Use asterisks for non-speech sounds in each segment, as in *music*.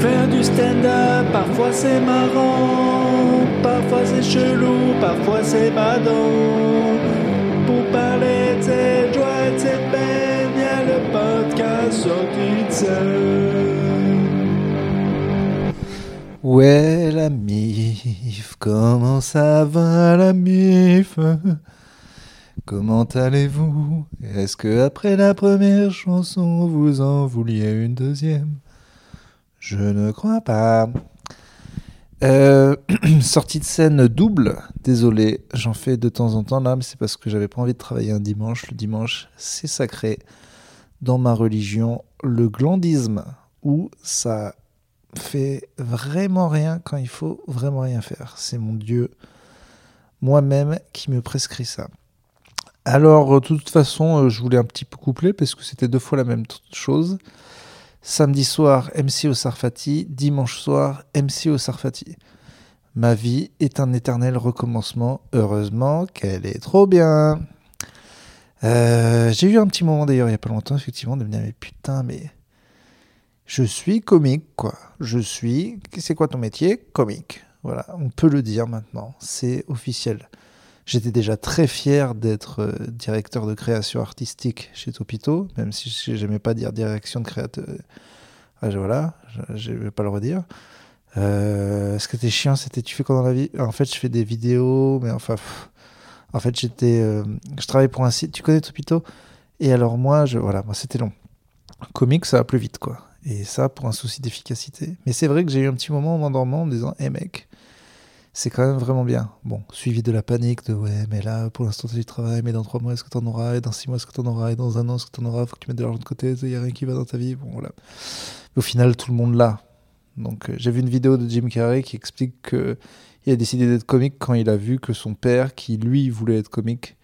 Faire du stand-up, parfois c'est marrant, parfois c'est chelou, parfois c'est badant. Pour parler de cette joie et de cette peine, y a le podcast sorti de scène. Ouais, la mif, comment ça va la mif? Comment allez-vous? Est-ce que après la première chanson, vous en vouliez une deuxième? Je ne crois pas. Euh, *clears throat* sortie de scène double, désolé, j'en fais de temps en temps là, mais c'est parce que j'avais pas envie de travailler un dimanche. Le dimanche, c'est sacré. Dans ma religion, le glandisme, où ça fait vraiment rien quand il faut vraiment rien faire. C'est mon Dieu, moi-même, qui me prescrit ça. Alors, de toute façon, euh, je voulais un petit peu coupler parce que c'était deux fois la même chose. Samedi soir, MC au Sarfati. Dimanche soir, MC au Sarfati. Ma vie est un éternel recommencement. Heureusement qu'elle est trop bien. Euh, J'ai eu un petit moment d'ailleurs il n'y a pas longtemps, effectivement, de me dire mais putain, mais je suis comique, quoi. Je suis. C'est quoi ton métier? Comique. Voilà, on peut le dire maintenant. C'est officiel. J'étais déjà très fier d'être euh, directeur de création artistique chez Topito, même si je n'aimais pas dire direction de créateur. Ah, voilà, je ne vais pas le redire. Euh, ce qui était chiant, c'était tu fais quoi dans la vie? En fait, je fais des vidéos, mais enfin. en fait, j'étais. euh, je travaille pour un site. Tu connais Topito? Et alors, moi, voilà, moi, c'était long. Comique, ça va plus vite, quoi. Et ça, pour un souci d'efficacité. Mais c'est vrai que j'ai eu un petit moment en m'endormant en me disant Hé mec, c'est quand même vraiment bien. Bon, suivi de la panique de Ouais, mais là, pour l'instant, tu du travail, mais dans trois mois, est-ce que t'en auras? Et dans six mois, est-ce que t'en auras? Et dans un an, est-ce que t'en auras? Faut que tu mettes de l'argent de côté, il n'y a rien qui va dans ta vie. Bon, voilà. Mais au final, tout le monde l'a. Donc, euh, j'ai vu une vidéo de Jim Carrey qui explique que il a décidé d'être comique quand il a vu que son père, qui lui voulait être comique,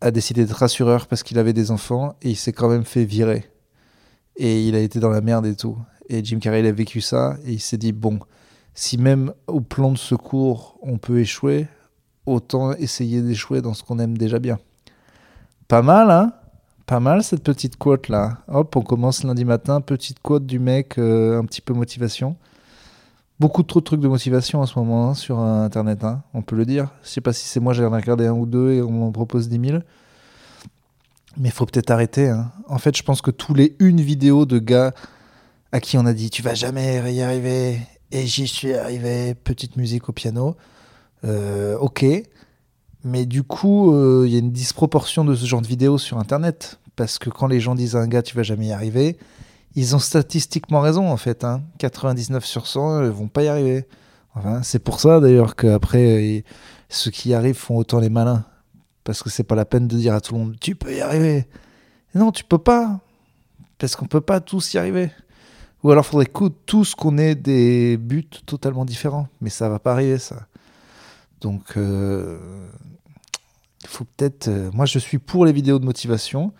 a décidé d'être rassureur parce qu'il avait des enfants et il s'est quand même fait virer et il a été dans la merde et tout. Et Jim Carrey, il a vécu ça et il s'est dit bon, si même au plan de secours on peut échouer, autant essayer d'échouer dans ce qu'on aime déjà bien. Pas mal, hein? Pas mal cette petite quote là. Hop, on commence lundi matin, petite quote du mec, euh, un petit peu motivation. Beaucoup trop de trucs de motivation en ce moment hein, sur euh, internet, hein, on peut le dire. Je sais pas si c'est moi, j'ai regardé un ou deux et on m'en propose 10 000. Mais faut peut-être arrêter. hein. En fait, je pense que tous les une vidéo de gars à qui on a dit tu vas jamais y arriver et j'y suis arrivé, petite musique au piano, euh, ok. Mais du coup, euh, il y a une disproportion de ce genre de vidéos sur Internet parce que quand les gens disent à un gars tu vas jamais y arriver, ils ont statistiquement raison en fait. hein. 99 sur 100 ils vont pas y arriver. C'est pour ça d'ailleurs qu'après ils- ceux qui y arrivent font autant les malins parce que c'est pas la peine de dire à tout le monde tu peux y arriver. Non, tu peux pas parce qu'on peut pas tous y arriver. Ou alors faudrait que tous qu'on ait des buts totalement différents, mais ça va pas arriver ça. Donc euh, il faut peut-être. euh, moi, je suis pour les vidéos de motivation,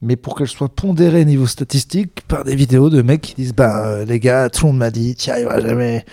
mais pour qu'elles soient pondérées niveau statistique par des vidéos de mecs qui disent Bah, euh, les gars, tout le monde m'a dit, tu n'y arriveras jamais.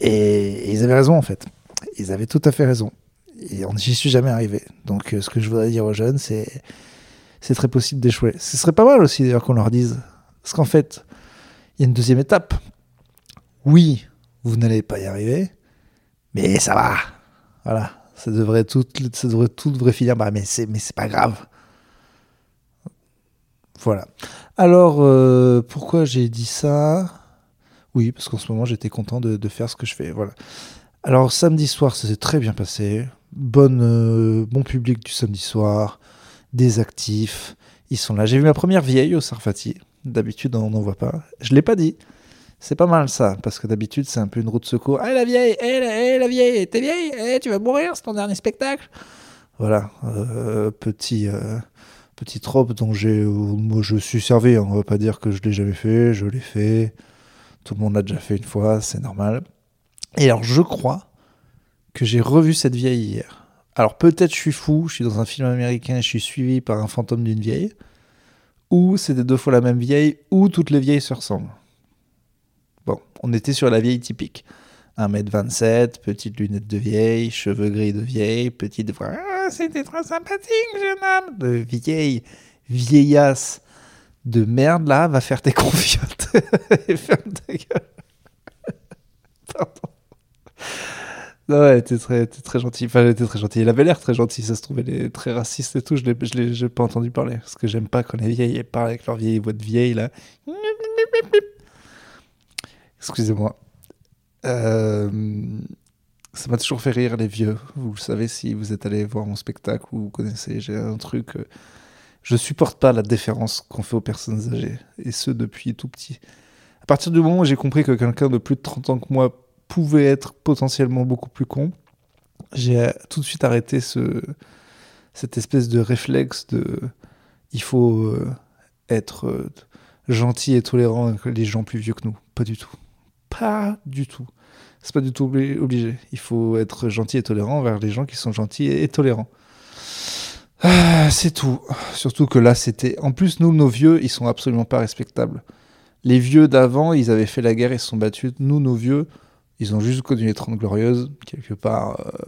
Et, ils avaient raison, en fait. Ils avaient tout à fait raison. Et on- j'y suis jamais arrivé. Donc, ce que je voudrais dire aux jeunes, c'est c'est très possible d'échouer. Ce serait pas mal aussi, d'ailleurs, qu'on leur dise. Parce qu'en fait, il y a une deuxième étape. Oui, vous n'allez pas y arriver, mais ça va. Voilà, ça devrait tout, devrait, finir. Mais c'est, mais pas grave. Voilà. Alors, euh, pourquoi j'ai dit ça? Oui, parce qu'en ce moment, j'étais content de, de faire ce que je fais. Voilà. Alors, samedi soir, ça s'est très bien passé. Bonne, euh, bon public du samedi soir. Des actifs. Ils sont là. J'ai vu ma première vieille au Sarfati. D'habitude, on n'en voit pas. Je l'ai pas dit. C'est pas mal ça, parce que d'habitude, c'est un peu une roue de secours. Eh la vieille, eh la, eh, la vieille, t'es vieille, eh, tu vas mourir, c'est ton dernier spectacle. Voilà, euh, petit, euh, petit trope dont j'ai, euh, moi je suis servi. hein. On va pas dire que je l'ai jamais fait, je l'ai fait. Tout le monde l'a déjà fait une fois, c'est normal. Et alors, je crois que j'ai revu cette vieille hier. Alors peut-être je suis fou, je suis dans un film américain je suis suivi par un fantôme d'une vieille, ou c'était deux fois la même vieille, ou toutes les vieilles se ressemblent. Bon, on était sur la vieille typique. 1m27, petite lunette de vieille, cheveux gris de vieille, petite voix. Ah, c'était trop sympathique, jeune homme. De vieille, vieillasse de merde, là, va faire tes *laughs* confiotes et ferme ta gueule. Non, ouais, elle était très, très gentille. Enfin, elle très gentille. Elle avait l'air très gentille. Ça se trouve, elle très raciste et tout. Je je l'ai, pas entendu parler. Parce que j'aime pas quand les vieilles parlent avec leur vieille voix de vieille, là. Excusez-moi. Euh, ça m'a toujours fait rire, les vieux. Vous le savez si vous êtes allé voir mon spectacle ou vous connaissez. J'ai un truc. euh, je supporte pas la déférence qu'on fait aux personnes âgées. Et ce, depuis tout petit. À partir du moment où j'ai compris que quelqu'un de plus de 30 ans que moi pouvait être potentiellement beaucoup plus con, j'ai tout de suite arrêté ce, cette espèce de réflexe de il faut euh, être euh, gentil et tolérant avec les gens plus vieux que nous. Pas du tout. Pas du tout. C'est pas du tout obli- obligé. Il faut être gentil et tolérant envers les gens qui sont gentils et, et tolérants. Ah, c'est tout. Surtout que là, c'était. En plus, nous, nos vieux, ils sont absolument pas respectables. Les vieux d'avant, ils avaient fait la guerre, ils se sont battus. Nous, nos vieux, ils ont juste connu les 30 glorieuses. Quelque part, euh,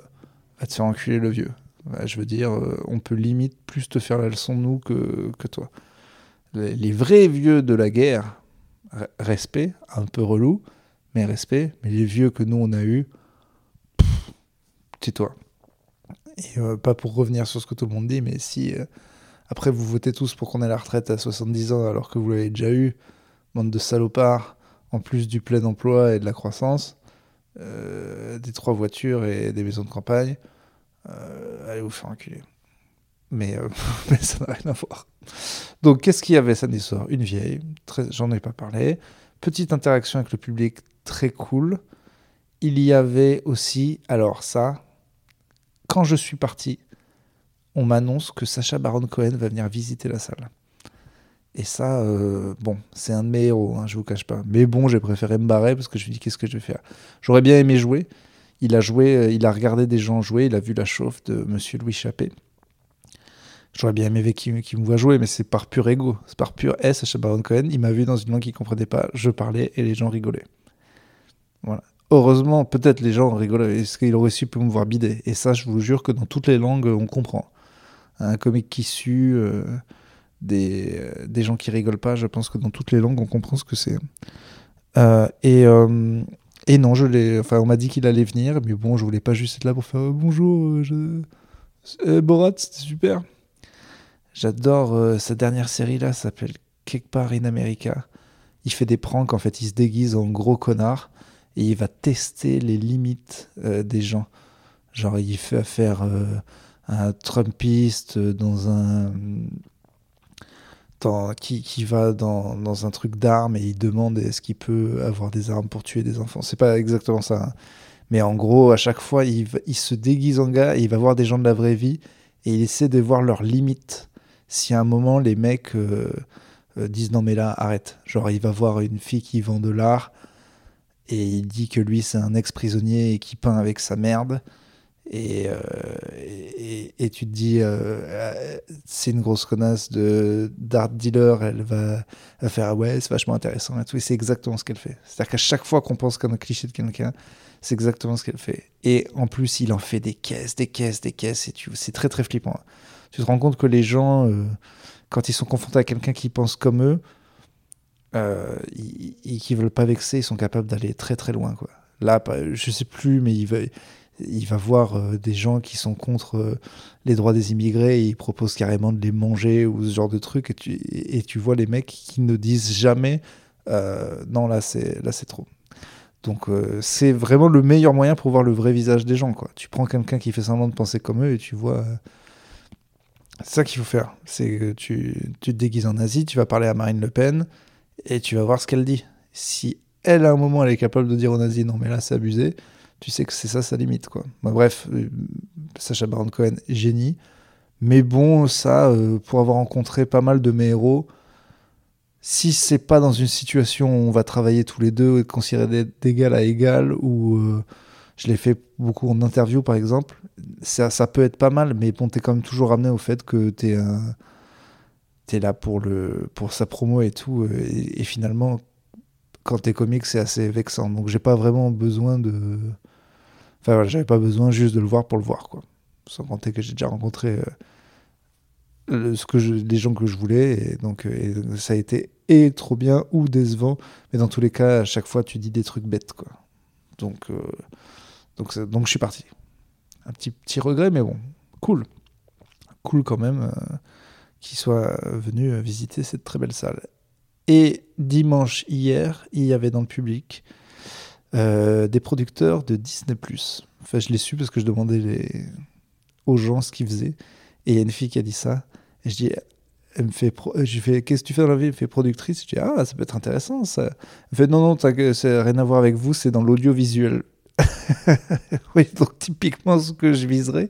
va te faire enculer le vieux. Ouais, je veux dire, euh, on peut limite plus te faire la leçon, nous, que, que toi. Les, vrais vieux de la guerre, re- respect, un peu relou, mais respect. Mais les vieux que nous, on a eus, tais-toi. Et euh, pas pour revenir sur ce que tout le monde dit, mais si après vous votez tous pour qu'on ait la retraite à 70 ans alors que vous l'avez déjà eu, bande de salopards, en plus du plein emploi et de la croissance, des trois voitures et des maisons de campagne, euh, allez vous faire enculer. Mais, euh, *laughs* mais ça n'a rien à voir. Donc qu'est-ce qu'il y avait samedi soir? Une vieille, j'en ai pas parlé, petite interaction avec le public très cool. Il y avait aussi, alors ça, quand je suis parti, on m'annonce que Sacha Baron Cohen va venir visiter la salle. Et ça, euh, bon, c'est un de mes héros, hein, je vous cache pas. Mais bon, j'ai préféré me barrer parce que je me dis qu'est-ce que je vais faire? J'aurais bien aimé jouer. Il a joué, euh, il a regardé des gens jouer, il a vu la chauffe de Monsieur Louis Chappé. J'aurais bien aimé qu'il me voit jouer, mais c'est par pur ego, c'est par pur S. Sacha Baron Cohen, il m'a vu dans une langue qu'il comprenait pas, je parlais et les gens rigolaient. Voilà. Heureusement, peut-être les gens rigolaient, est-ce qu'il aurait su me voir bider Et ça, je vous jure que dans toutes les langues, on comprend. Un comique qui sue, euh, des, euh, des gens qui rigolent pas, je pense que dans toutes les langues, on comprend ce que c'est. Euh, et, euh, et non, je. Enfin, on m'a dit qu'il allait venir, mais bon, je voulais pas juste être là pour faire euh, bonjour. Je... Borat, c'était super. J'adore sa dernière série là, s'appelle Quelque part in America. Il fait des pranks, en fait, il se déguise en gros connard et il va tester les limites des gens. Genre, il fait faire euh, un Trumpiste dans un. Qui, va dans, un truc d'armes et il demande est-ce qu'il peut avoir des armes pour tuer des enfants? C'est pas exactement ça. hein. Mais en gros, à chaque fois, il se déguise en gars et il va voir des gens de la vraie vie et il essaie de voir leurs limites. Si à un moment, les mecs euh, euh, disent non, mais là, arrête. Genre, il va voir une fille qui vend de l'art et il dit que lui, c'est un ex-prisonnier et qui peint avec sa merde. Et, euh, et, et tu te dis, euh, euh, c'est une grosse connasse de d'art dealer, elle va, va faire ah ouais, c'est vachement intéressant et tout. Et c'est exactement ce qu'elle fait. C'est-à-dire qu'à chaque fois qu'on pense comme un cliché de quelqu'un, c'est exactement ce qu'elle fait. Et en plus, il en fait des caisses, des caisses, des caisses. Et tu, c'est très très flippant. Tu te rends compte que les gens, quand ils sont confrontés à quelqu'un qui pense comme eux, ils- ils- qui veulent pas vexer, ils sont capables d'aller très très loin. Quoi. Là, je sais plus, mais il va, il va voir euh, des gens qui sont contre euh, les droits des immigrés et il propose carrément de les manger ou ce genre de trucs. Et tu, vois les mecs qui ne disent jamais euh, non, là c'est là c'est trop. Donc c'est vraiment le meilleur moyen pour voir le vrai visage des gens. Quoi. Tu prends quelqu'un qui fait semblant de penser comme eux et tu vois. c'est ça qu'il faut faire. C'est que tu, te déguises en Asie, tu vas parler à Marine Le Pen et tu vas voir ce qu'elle dit. Si elle, à un moment, elle est capable de dire aux nazis non, mais là, c'est abusé, tu sais que c'est ça sa limite. Quoi. Bah, bref, euh, Sacha Baron Cohen, génie. Mais bon, ça, euh, pour avoir rencontré pas mal de mes héros, si c'est pas dans une situation où on va travailler tous les deux et considérer d'égal à égal, ou euh, je l'ai fait beaucoup en interview par exemple, ça, ça peut être pas mal, mais bon, t'es quand même toujours ramené au fait que t'es un. T'es là pour, le, pour sa promo et tout, et, et finalement, quand t'es comique, c'est assez vexant. Donc j'ai pas vraiment besoin de. Enfin voilà, j'avais pas besoin juste de le voir pour le voir, quoi. Sans compter que j'ai déjà rencontré euh, ce que je, les gens que je voulais, et donc euh, ça a été et trop bien ou décevant, mais dans tous les cas, à chaque fois, tu dis des trucs bêtes, quoi. Donc, euh, Donc, donc je suis parti. Un petit, petit regret, mais bon, cool. Cool quand même qu'il soit venu visiter cette très belle salle. Et dimanche hier, il y avait dans le public euh, des producteurs de Disney+. Enfin, je l'ai su parce que je demandais aux gens ce qu'ils faisaient. Et il y a une fille qui a dit ça. Et je dis, elle me fait, je fais, qu'est-ce que tu fais dans la vie? Elle me fait productrice. Je dis, ah, ça peut être intéressant ça. Elle me fait, non, non, ça n'a rien à voir avec vous, c'est dans l'audiovisuel. *laughs* oui, donc typiquement ce que je viserais.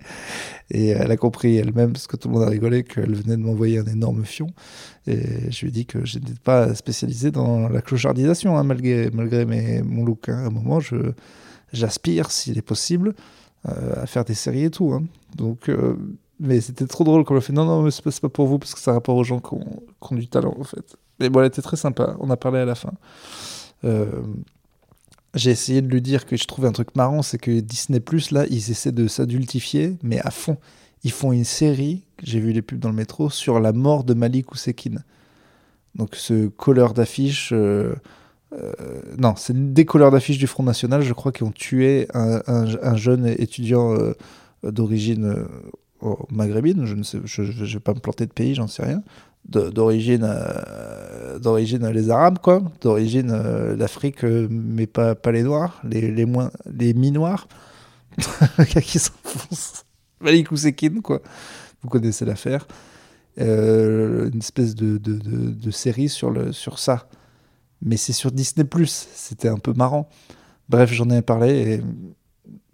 Et elle a compris elle-même, parce que tout le monde a rigolé, qu'elle venait de m'envoyer un énorme fion. Et je lui ai dit que je n'étais pas spécialisé dans la clochardisation, hein, malgré, malgré mes, mon look. Hein. À un moment, j'aspire, s'il est possible, euh, à faire des séries et tout. Hein. Donc, euh, mais c'était trop drôle quand elle a fait non, non, mais c'est pas, pas, pour vous, parce que ça a rapport aux gens qui ont, qui ont, du talent, en fait. Mais bon, elle était très sympa. On a parlé à la fin. Euh, j'ai essayé de lui dire que je trouvais un truc marrant, c'est que Disney Plus là, ils essaient de s'adultifier, mais à fond. Ils font une série, j'ai vu les pubs dans le métro, sur la mort de Malik Ousekine. Donc ce colleur d'affiche, euh, euh, non, c'est des colleurs d'affiche du Front National, je crois, qui ont tué un, un, un jeune étudiant euh, d'origine maghrébine. Je ne sais, je, vais pas me planter de pays, j'en sais rien d'origine euh, d'origine les arabes quoi. D'origine euh, l'Afrique euh, mais pas pas les noirs les les moins les gars *laughs* qui s'enfonce Malik Ousekine quoi. Vous connaissez l'affaire. Une espèce de, de, de, série sur le sur ça. Mais c'est sur Disney Plus. C'était un peu marrant. Bref j'en ai parlé et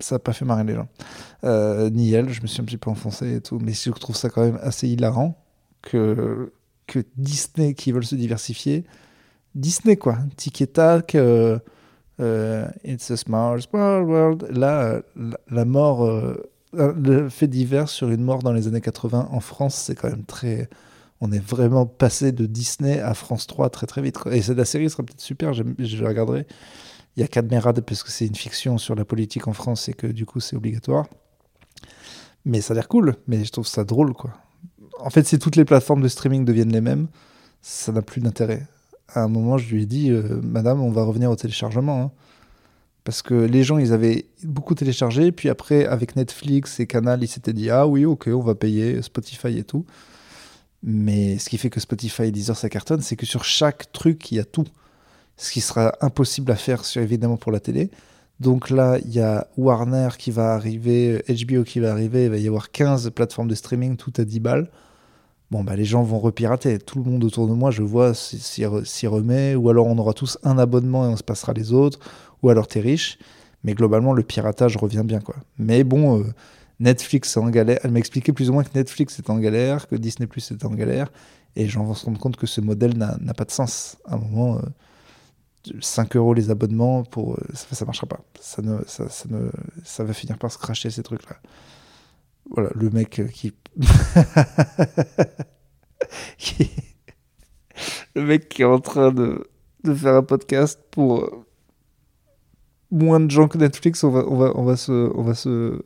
ça n'a pas fait marrer les gens. Ni elle je me suis un petit peu enfoncé et tout. Mais je trouve ça quand même assez hilarant que que Disney qui veulent se diversifier. Disney, quoi. Tic et tac, euh, euh, It's a small, small world. Là, la, la mort, euh, le fait divers sur une mort dans les années 80 en France, c'est quand même très. On est vraiment passé de Disney à France 3 très très vite. Et la série sera peut-être super, je, je la regarderai. Il y a Cadmerade parce que c'est une fiction sur la politique en France et que du coup c'est obligatoire. Mais ça a l'air cool, mais je trouve ça drôle quoi en fait, si toutes les plateformes de streaming deviennent les mêmes, ça n'a plus d'intérêt. À un moment, je lui ai dit, euh, Madame, on va revenir au téléchargement. Hein. Parce que les gens, ils avaient beaucoup téléchargé, puis après, avec Netflix et Canal, ils s'étaient dit, ah oui, ok, on va payer Spotify et tout. Mais ce qui fait que Spotify et Deezer, ça cartonne, c'est que sur chaque truc, il y a tout. Ce qui sera impossible à faire, évidemment, pour la télé. Donc là, il y a Warner qui va arriver, HBO qui va arriver, il va y avoir 15 plateformes de streaming, tout à 10 balles. Bon, bah, les gens vont repirater. Tout le monde autour de moi, je vois, s'y remet. Ou alors on aura tous un abonnement et on se passera les autres. Ou alors t'es riche. Mais globalement, le piratage revient bien, quoi. Mais bon, euh, Netflix est en galère. Elle m'a expliqué plus ou moins que Netflix est en galère, que Disney Plus est en galère. Et j'en vais se rendre compte que ce modèle n'a pas de sens. À un moment, euh, 5 euros les abonnements, pour, euh, ça, ça marchera pas. Ça, ne, ça, ne, ça va finir par se cracher ces trucs-là. Voilà, le mec euh, *laughs* qui... le mec qui est en train de, de faire un podcast pour euh, moins de gens que Netflix, on va, on va, on va, se, on va, se,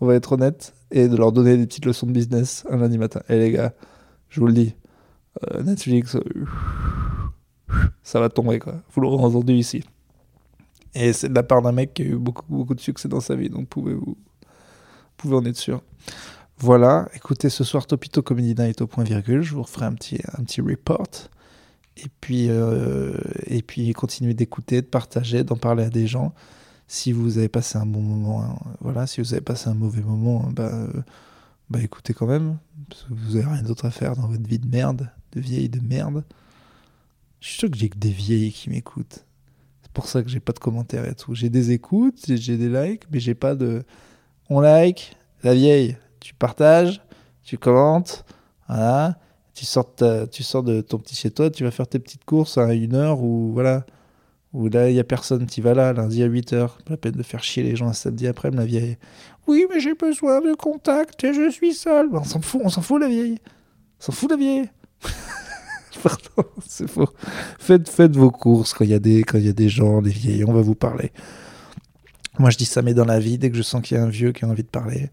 on va être honnête, et de leur donner des petites leçons de business un lundi matin. Et eh, les gars, je vous le dis, Netflix ça va tomber, quoi. Vous l'aurez entendu ici. Et c'est de la part d'un mec qui a eu beaucoup, beaucoup de succès dans sa vie, donc pouvez-vous pouvez en être sûr. Voilà, écoutez, ce soir, Topito Comedy Night au point virgule, je vous referai un petit, un petit report. Et puis, euh, et puis continuez d'écouter, de partager, d'en parler à des gens. Si vous avez passé un bon moment, hein, voilà, si vous avez passé un mauvais moment, bah, euh, bah écoutez quand même, parce que vous n'avez rien d'autre à faire dans votre vie de merde, de vieille de merde. Je suis sûr que j'ai que des vieilles qui m'écoutent. C'est pour ça que j'ai pas de commentaires et tout. J'ai des écoutes, j'ai des likes, mais j'ai pas de. On like, la vieille, tu partages, tu commentes, voilà. Tu sors, de ton petit chez toi, tu vas faire tes petites courses à une heure ou voilà. Où là, il n'y a personne, tu vas là, lundi à 8h. Pas la peine de faire chier les gens un samedi après, la vieille. Oui, mais j'ai besoin de contact et je suis seul. On s'en fout, on s'en fout, la vieille. On s'en fout, la vieille. *laughs* Pardon, c'est faux. Faites, faites vos courses quand il y, a des, des gens, des vieilles, on va vous parler. Moi, je dis ça, mais dans la vie, dès que je sens qu'il y a un vieux qui a envie de parler,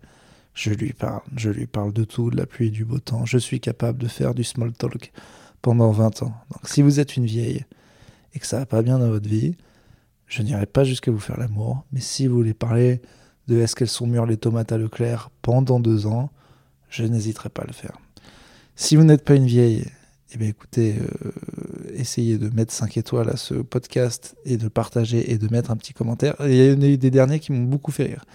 je lui parle. Je lui parle de tout, de la pluie et du beau temps. Je suis capable de faire du small talk pendant 20 ans. Donc, si vous êtes une vieille et que ça va pas bien dans votre vie, Je n'irai pas jusqu'à vous faire l'amour, mais si vous voulez parler de est-ce qu'elles sont mûres les tomates à Leclerc pendant deux ans, je n'hésiterai pas à le faire. Si vous n'êtes pas une vieille, eh bien écoutez, euh, essayez de mettre 5 étoiles à ce podcast et de partager et de mettre un petit commentaire. Il y en a eu des derniers qui m'ont beaucoup fait rire.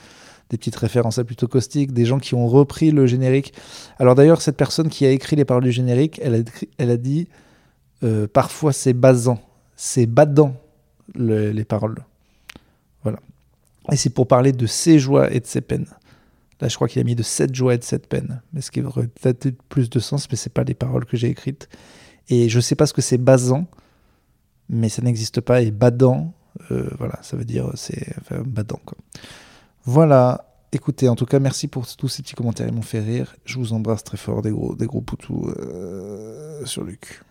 Des petites références à plutôt caustiques, des gens qui ont repris le générique. Alors d'ailleurs, cette personne qui a écrit les paroles du générique, elle a, dit euh, parfois c'est basant, c'est badant les paroles. Voilà. Et c'est pour parler de ses joies et de ses peines. Là, je crois qu'il a mis de cette joies et de cette peine. Mais ce qui aurait peut-être plus de sens, mais c'est pas les paroles que j'ai écrites. Et je sais pas ce que c'est basant, mais ça n'existe pas. Et badant, euh, voilà, ça veut dire c'est enfin, badant. Quoi. Voilà. Écoutez, en tout cas, merci pour tous ces petits commentaires, ils m'ont fait rire. Je vous embrasse très fort, des gros, des gros poutous euh, sur le cul.